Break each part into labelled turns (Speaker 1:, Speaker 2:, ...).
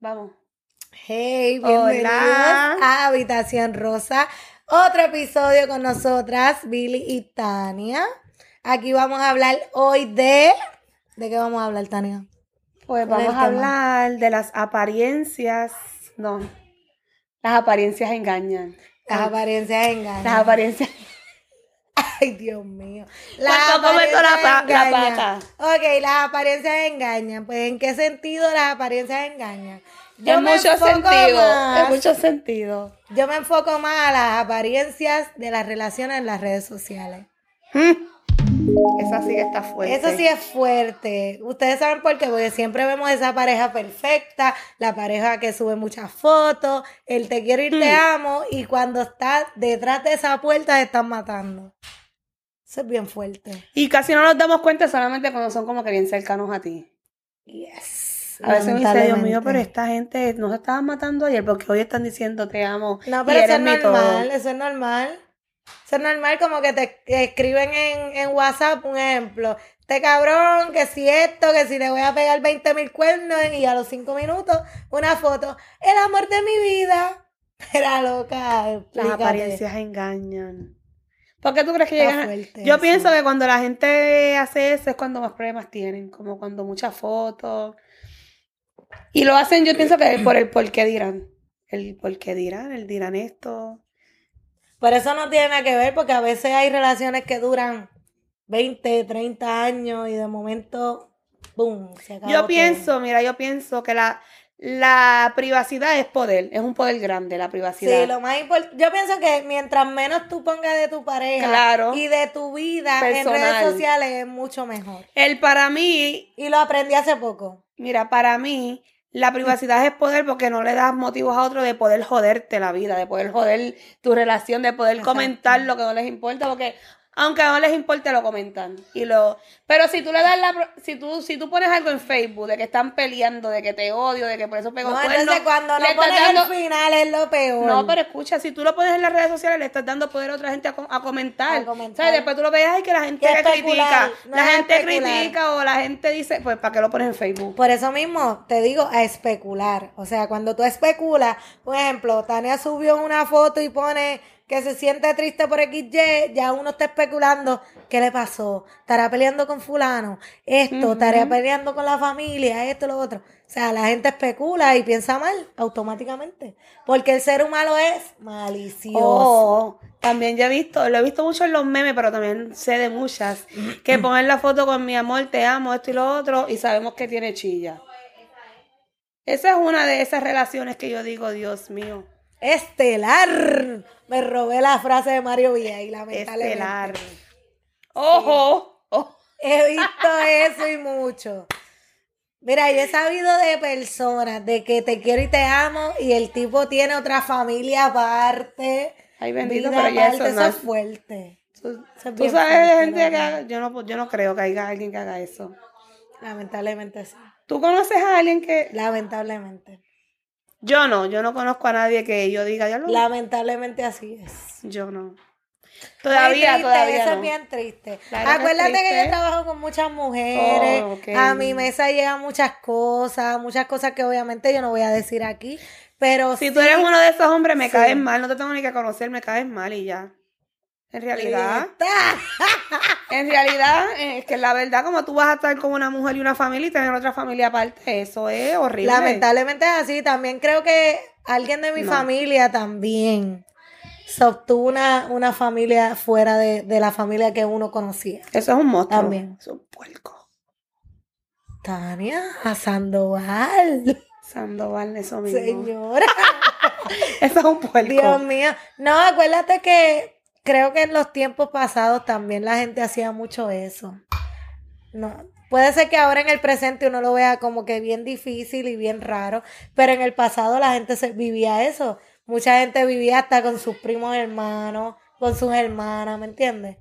Speaker 1: Vamos.
Speaker 2: Hey, bienvenidos
Speaker 1: Hola.
Speaker 2: a Habitación Rosa. Otro episodio con nosotras, Billy y Tania. Aquí vamos a hablar hoy de... ¿De qué vamos a hablar, Tania?
Speaker 1: Pues
Speaker 2: ¿Cuál es
Speaker 1: vamos a hablar de las apariencias. No. Las apariencias engañan.
Speaker 2: Las apariencias engañan.
Speaker 1: Las apariencias.
Speaker 2: Ay, Dios mío.
Speaker 1: ¿Cuánto cometo la pa- la
Speaker 2: engañan.
Speaker 1: pata?
Speaker 2: Ok, las apariencias engañan. Pues, ¿en qué sentido las apariencias engañan?
Speaker 1: en
Speaker 2: me
Speaker 1: mucho
Speaker 2: enfoco
Speaker 1: sentido.
Speaker 2: más-
Speaker 1: En mucho sentido.
Speaker 2: Yo me enfoco más a las apariencias de las relaciones en las redes sociales.
Speaker 1: Mm. Esa sí está fuerte.
Speaker 2: Eso sí es fuerte. Ustedes saben por qué, porque siempre vemos esa pareja perfecta, la pareja que sube muchas fotos, el te quiero y te
Speaker 1: Hmm.
Speaker 2: amo, y cuando está detrás de esa puerta se están matando. Eso es bien fuerte.
Speaker 1: Y casi no nos damos cuenta solamente cuando son como que bien cercanos a ti.
Speaker 2: Yes.
Speaker 1: A veces me dice, Dios mío, pero esta gente no se estaban matando ayer porque hoy están diciendo te amo.
Speaker 2: No,
Speaker 1: y
Speaker 2: pero eso es
Speaker 1: mi todo".
Speaker 2: normal, eso es normal. Eso es normal como que te escriben en, en WhatsApp, un ejemplo. Este cabrón, que si esto, que si le voy a pegar 20 mil cuernos y a los 5 minutos una foto. El amor de mi vida. Era loca.
Speaker 1: Las
Speaker 2: explícate.
Speaker 1: apariencias engañan. ¿Por qué tú crees que llegan?
Speaker 2: fuerte
Speaker 1: Yo
Speaker 2: eso.
Speaker 1: pienso que cuando la gente hace eso es cuando más problemas tienen, como cuando muchas fotos. Y lo hacen, yo pienso que por el por qué dirán. El por qué dirán, el dirán esto.
Speaker 2: Por eso no tiene nada que ver, porque a veces hay relaciones que duran 20, 30 años y de momento, ¡boom! Se acabó
Speaker 1: Yo
Speaker 2: todo.
Speaker 1: pienso, mira, yo pienso que la, la privacidad es poder, es un poder grande la privacidad.
Speaker 2: Sí, lo más importante, yo pienso que mientras menos tú pongas de tu pareja
Speaker 1: Claro.
Speaker 2: y de tu vida
Speaker 1: Personal.
Speaker 2: en redes sociales es mucho mejor.
Speaker 1: El para mí,
Speaker 2: Y lo aprendí hace poco.
Speaker 1: mira, para mí, la privacidad es poder porque no le das motivos a otro de poder joderte la vida, de poder joder tu relación, de poder
Speaker 2: Exacto.
Speaker 1: comentar lo que no les importa, porque aunque no les importe, lo comentan. Y lo, pero si tú le das la, si tú, si tú pones algo en Facebook de que están peleando, de que te odio, de que por eso pego
Speaker 2: No,
Speaker 1: cuernos,
Speaker 2: entonces cuando no pones
Speaker 1: dando-
Speaker 2: el final es lo peor.
Speaker 1: No, pero escucha, si tú lo pones en las redes sociales, le estás dando poder a otra gente a, a comentar.
Speaker 2: A comentar.
Speaker 1: ¿Sabes? Después tú lo ves, ay, que la gente
Speaker 2: Que
Speaker 1: critica.
Speaker 2: no
Speaker 1: la gente
Speaker 2: especular.
Speaker 1: critica o la gente dice, pues, ¿para qué lo pones en Facebook?
Speaker 2: Por eso mismo te digo a especular. O sea, cuando tú especulas, por ejemplo, Tania subió una foto y pone que se siente triste por XY, ya uno está especulando qué le pasó. Estará peleando con fulano, esto, estará peleando con la familia, esto, lo otro. O sea, la gente especula y piensa mal automáticamente. Porque el ser humano es malicioso.
Speaker 1: Oh, también ya he visto, lo he visto mucho en los memes, pero también sé de muchas, que ponen la foto con mi amor, te amo, esto y lo otro, y sabemos que tiene chilla. Esa es una de esas relaciones que yo digo, Dios mío,
Speaker 2: Estelar. Me robé la frase de Mario Villa y lamentablemente.
Speaker 1: estelar. Ojo.
Speaker 2: He visto eso y mucho. Mira, yo he sabido de personas de que te quiero y te amo y el tipo tiene otra familia aparte.
Speaker 1: Ay, bendito,
Speaker 2: vida
Speaker 1: pero ya
Speaker 2: aparte,
Speaker 1: eso no
Speaker 2: es
Speaker 1: es-
Speaker 2: fuerte.
Speaker 1: Tú,
Speaker 2: Eso es
Speaker 1: tú
Speaker 2: bien
Speaker 1: sabes de gente que haga, yo no, yo no creo que haya alguien que haga eso.
Speaker 2: Lamentablemente sí.
Speaker 1: ¿Tú conoces a alguien que...?
Speaker 2: Lamentablemente.
Speaker 1: Yo no, yo no conozco a nadie que yo diga, ya lo...
Speaker 2: Lamentablemente así es.
Speaker 1: Yo no. Todavía,
Speaker 2: triste,
Speaker 1: todavía
Speaker 2: Eso
Speaker 1: no.
Speaker 2: es bien triste.
Speaker 1: Claro
Speaker 2: Acuérdate que
Speaker 1: triste.
Speaker 2: yo trabajo con muchas mujeres.
Speaker 1: Oh.
Speaker 2: A mi mesa llegan muchas cosas, muchas cosas que obviamente yo no voy a decir aquí. Pero
Speaker 1: Si
Speaker 2: sí,
Speaker 1: tú eres uno de esos hombres, me
Speaker 2: Sí.
Speaker 1: caes mal, no te tengo ni que conocer, me caes mal y ya. En realidad, en realidad, eh, es que la verdad, como tú vas a estar con una mujer y una familia y tener otra familia aparte, eso es horrible.
Speaker 2: Lamentablemente es así. También creo que alguien de mi
Speaker 1: No.
Speaker 2: familia también se obtuvo una, una familia fuera de, de la familia que uno conocía.
Speaker 1: Eso es un monstruo.
Speaker 2: También.
Speaker 1: Es un puerco.
Speaker 2: Tania, a Sandoval.
Speaker 1: Sandoval, eso mismo.
Speaker 2: Señora.
Speaker 1: Eso es un puerco.
Speaker 2: Dios mío. No, acuérdate que creo que en los tiempos pasados también la gente hacía mucho eso. No, puede ser que ahora en el presente uno lo vea como que bien difícil y bien raro, pero en el pasado la gente se vivía eso. Mucha gente vivía hasta con sus primos hermanos, con sus hermanas, ¿me entiendes?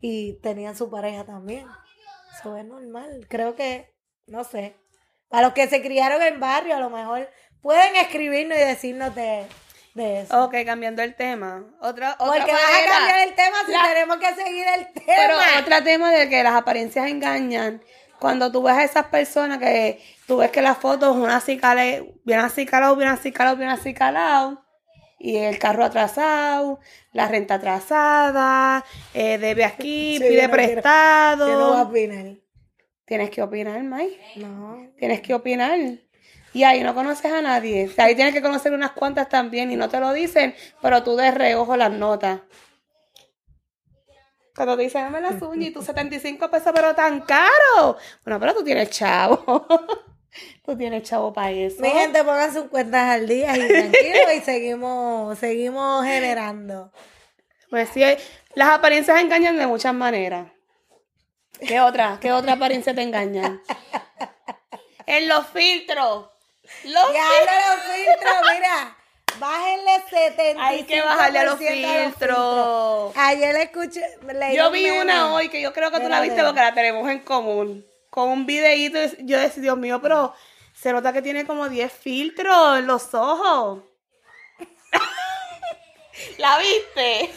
Speaker 2: Y tenían su pareja también. Eso es normal. Creo que, no sé. Para los que se criaron en barrio, a lo mejor pueden escribirnos y decirnos de, de eso.
Speaker 1: Ok, cambiando el tema. Otra, otra
Speaker 2: Porque vas a cambiar el tema si
Speaker 1: La-
Speaker 2: tenemos que seguir el tema.
Speaker 1: Pero otro tema de que las apariencias engañan. Cuando tú ves a esas personas que tú ves que las fotos, una así cale, bien así calado, bien así calado, bien así calado, y el carro atrasado, la renta atrasada, eh, debe aquí,
Speaker 2: Sí,
Speaker 1: pide
Speaker 2: no quiero-
Speaker 1: prestado.
Speaker 2: Yo no voy a opinar.
Speaker 1: Tienes que opinar, May.
Speaker 2: No.
Speaker 1: Tienes que opinar. Y ahí no conoces a nadie. O sea, ahí tienes que conocer unas cuantas también y no te lo dicen, pero tú de reojo las notas. Cuando te dicen, dame las uñas y tú 75 pesos, pero tan caro. Bueno, pero tú tienes chavo. tú tienes chavo para eso.
Speaker 2: Mi gente, pongan sus cuentas al día y tranquilo y seguimos, seguimos generando.
Speaker 1: Pues sí, las apariencias engañan de muchas maneras. ¿Qué otra? ¿Qué otra apariencia te engañan? en los filtros. Los
Speaker 2: Ya no los filtros, mira. Bájenle 70.
Speaker 1: Hay que bajarle a los filtros.
Speaker 2: Ayer escuché. leí
Speaker 1: Yo vi una hoy que yo creo que tú la viste porque la tenemos en común. Con un videíto. Yo decía, Dios mío, pero se nota que tiene como 10 filtros en los ojos. ¿La viste?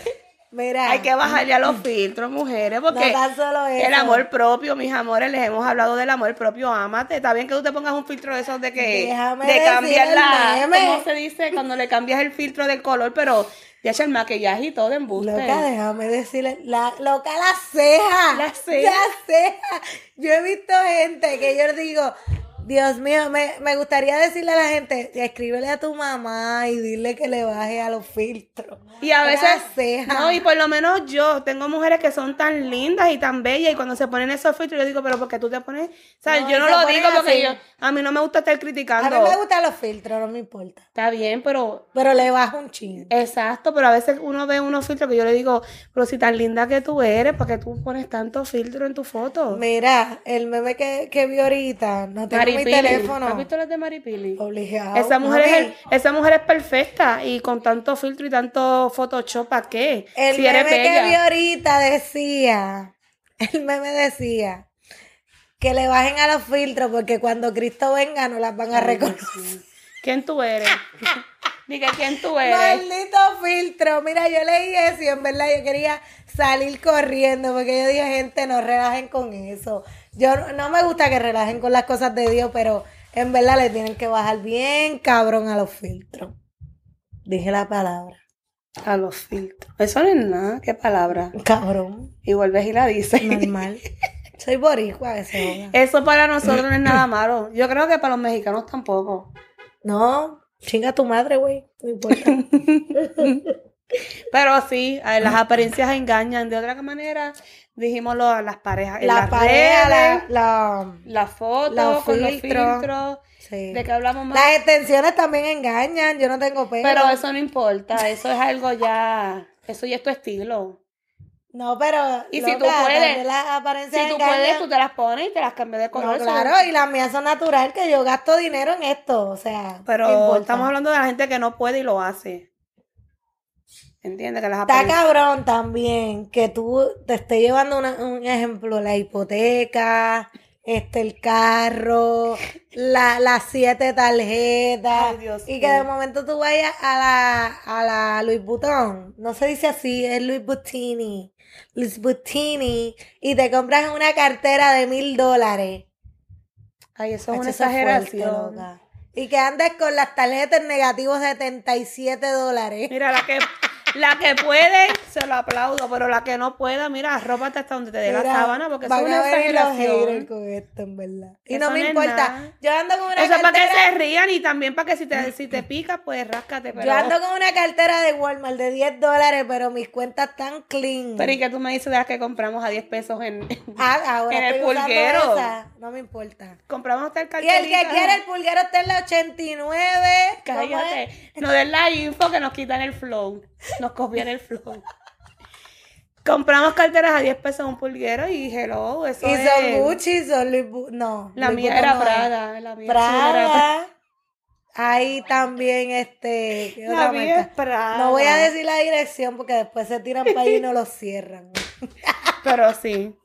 Speaker 2: Mira.
Speaker 1: Hay que bajarle a los filtros, mujeres, porque
Speaker 2: No tan solo eso.
Speaker 1: el amor propio, mis amores, les hemos hablado del amor propio, ámate. Está bien que tú te pongas un filtro de esos de que
Speaker 2: Déjame
Speaker 1: de cambiar la. ¿cómo se dice? Cuando le cambias el filtro del color, pero ya echa el maquillaje y todo de embuste.
Speaker 2: Loca, déjame decirle, la, loca, la ceja.
Speaker 1: La ceja.
Speaker 2: La ceja. Yo he visto gente que yo digo, Dios mío, me, me gustaría decirle a la gente, escríbele a tu mamá y dile que le baje a los filtros.
Speaker 1: Y a veces,
Speaker 2: ceja.
Speaker 1: no, y por lo menos yo tengo mujeres que son tan lindas y tan bellas y cuando se ponen esos filtros yo digo, pero ¿por qué tú te pones? O sea,
Speaker 2: No,
Speaker 1: yo no lo digo porque
Speaker 2: así.
Speaker 1: yo, a mí no me gusta estar
Speaker 2: A
Speaker 1: criticando.
Speaker 2: mí me gustan los filtros, no me importa.
Speaker 1: Está bien, pero
Speaker 2: Pero le bajo un chin.
Speaker 1: Exacto, pero a veces uno ve unos filtros que yo le digo, pero si tan linda que tú eres, ¿para qué tú pones tanto filtro en tu foto?
Speaker 2: Mira, el meme que, que vi ahorita, no mi teléfono.
Speaker 1: ¿Has visto las de Maripili?
Speaker 2: Obligado.
Speaker 1: Esa mujer,
Speaker 2: Mami,
Speaker 1: es, esa mujer es perfecta y con tanto filtro y tanto Photoshop, ¿para qué?
Speaker 2: El
Speaker 1: si eres
Speaker 2: meme que vi ahorita decía, el meme decía que le bajen a los filtros porque cuando Cristo venga no las van a reconocer.
Speaker 1: ¿Quién tú eres? Dije, ¿quién tú eres?
Speaker 2: Maldito filtro. Mira, yo leí eso y en verdad yo quería salir corriendo porque yo dije, gente, no relajen con eso. Yo no- me gusta que relajen con las cosas de Dios, pero en verdad le tienen que bajar bien cabrón a los filtros. Dije la palabra.
Speaker 1: A los filtros. Eso no es nada, qué palabra.
Speaker 2: Cabrón.
Speaker 1: Y vuelves y la dices.
Speaker 2: Normal. Soy boricua, que se joda.
Speaker 1: Eso para nosotros no es nada malo. Yo creo que para los mexicanos tampoco.
Speaker 2: No, chinga tu madre, güey. No importa.
Speaker 1: Pero sí, ver, las apariencias engañan. De otra manera, dijimos lo, las parejas.
Speaker 2: la
Speaker 1: las
Speaker 2: pareja, la,
Speaker 1: redes,
Speaker 2: la,
Speaker 1: las fotos,
Speaker 2: los
Speaker 1: con los
Speaker 2: filtros.
Speaker 1: filtros.
Speaker 2: sí.
Speaker 1: ¿De qué hablamos más?
Speaker 2: Las extensiones también engañan. Yo no tengo pelo.
Speaker 1: Pero eso no importa. Eso es algo ya. Eso ya es tu estilo.
Speaker 2: No, pero.
Speaker 1: Y si tú puedes, Si tú
Speaker 2: engañan.
Speaker 1: puedes, tú te las pones y te las cambias de color.
Speaker 2: No, claro, y las mías son natural, que yo gasto dinero en esto. O sea,
Speaker 1: Pero estamos hablando de la gente que no puede y lo hace. ¿Entiendes? Que las
Speaker 2: Está cabrón también que tú te estés llevando una- un ejemplo, la hipoteca, este, el carro, la, las siete tarjetas,
Speaker 1: Ay, Dios
Speaker 2: y que de momento tú vayas a la, a la Louis Vuitton, no se dice así, es Louis Vuittini, Louis Vuittini, y te compras una cartera de mil dólares.
Speaker 1: Ay, eso es una
Speaker 2: fuerte,
Speaker 1: exageración.
Speaker 2: Y que andes con las tarjetas negativos de 77 dólares.
Speaker 1: Mira, la que, la que puede, se lo aplaudo, pero la que no pueda, mira, arrópate hasta donde te dé la sábana, porque eso es
Speaker 2: van
Speaker 1: una
Speaker 2: a haters
Speaker 1: exageración.
Speaker 2: con esto, en verdad. Y
Speaker 1: Eso
Speaker 2: no me
Speaker 1: no es
Speaker 2: importa.
Speaker 1: nada.
Speaker 2: Yo ando con una
Speaker 1: Eso es para que
Speaker 2: cartera.
Speaker 1: se rían y también para que si te, si te pica, pues ráscate. Pero,
Speaker 2: Yo ando con una cartera de Walmart de 10 dólares, pero mis cuentas están clean.
Speaker 1: pero ¿y qué tú me dices de las que compramos a 10 pesos en...
Speaker 2: Ah, ahora
Speaker 1: en el
Speaker 2: estoy usando
Speaker 1: pulguero?
Speaker 2: esa. No me importa.
Speaker 1: compramos hasta el
Speaker 2: Y el que quiere el pulguero está en la 89. ¿cómo es?
Speaker 1: Cállate. No den la info que nos quitan el flow. Nos copian el flow. Compramos carteras a 10 pesos un pulguero y hello, eso
Speaker 2: Y
Speaker 1: es...
Speaker 2: son Gucci, son Louis No.
Speaker 1: La
Speaker 2: Louis
Speaker 1: mía era
Speaker 2: no.
Speaker 1: Prada. La mía era Prada.
Speaker 2: Prada. Ahí también, este. ¿qué
Speaker 1: La
Speaker 2: otra
Speaker 1: mía es Prada.
Speaker 2: No voy a decir la dirección porque después se tiran para allí y no lo cierran.
Speaker 1: Pero sí.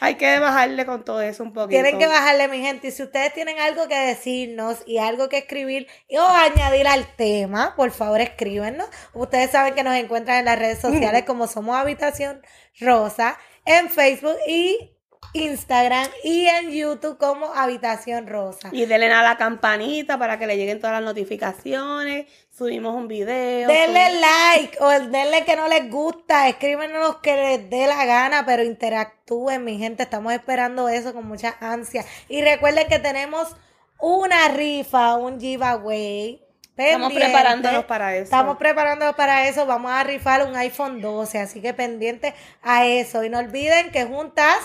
Speaker 1: Hay que bajarle con todo eso un poquito.
Speaker 2: Tienen que bajarle, mi gente. Y si ustedes tienen algo que decirnos y algo que escribir o añadir al tema, por favor escríbenos. Ustedes saben que nos encuentran en las redes sociales como Somos Habitación Rosa, en Facebook y Instagram y en YouTube como Habitación Rosa.
Speaker 1: Y denle a la campanita para que le lleguen todas las notificaciones. Subimos un video.
Speaker 2: Denle like o denle que no les gusta. Escríbenos lo que les dé la gana, pero interactúen, mi gente. Estamos esperando eso con mucha ansia. Y recuerden que tenemos una rifa, un giveaway.
Speaker 1: Estamos preparándonos para eso.
Speaker 2: Estamos preparándonos para eso. Vamos a rifar un iPhone 12, así que pendiente a eso. Y no olviden que juntas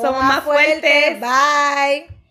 Speaker 1: Somos más fuertes.
Speaker 2: Bye.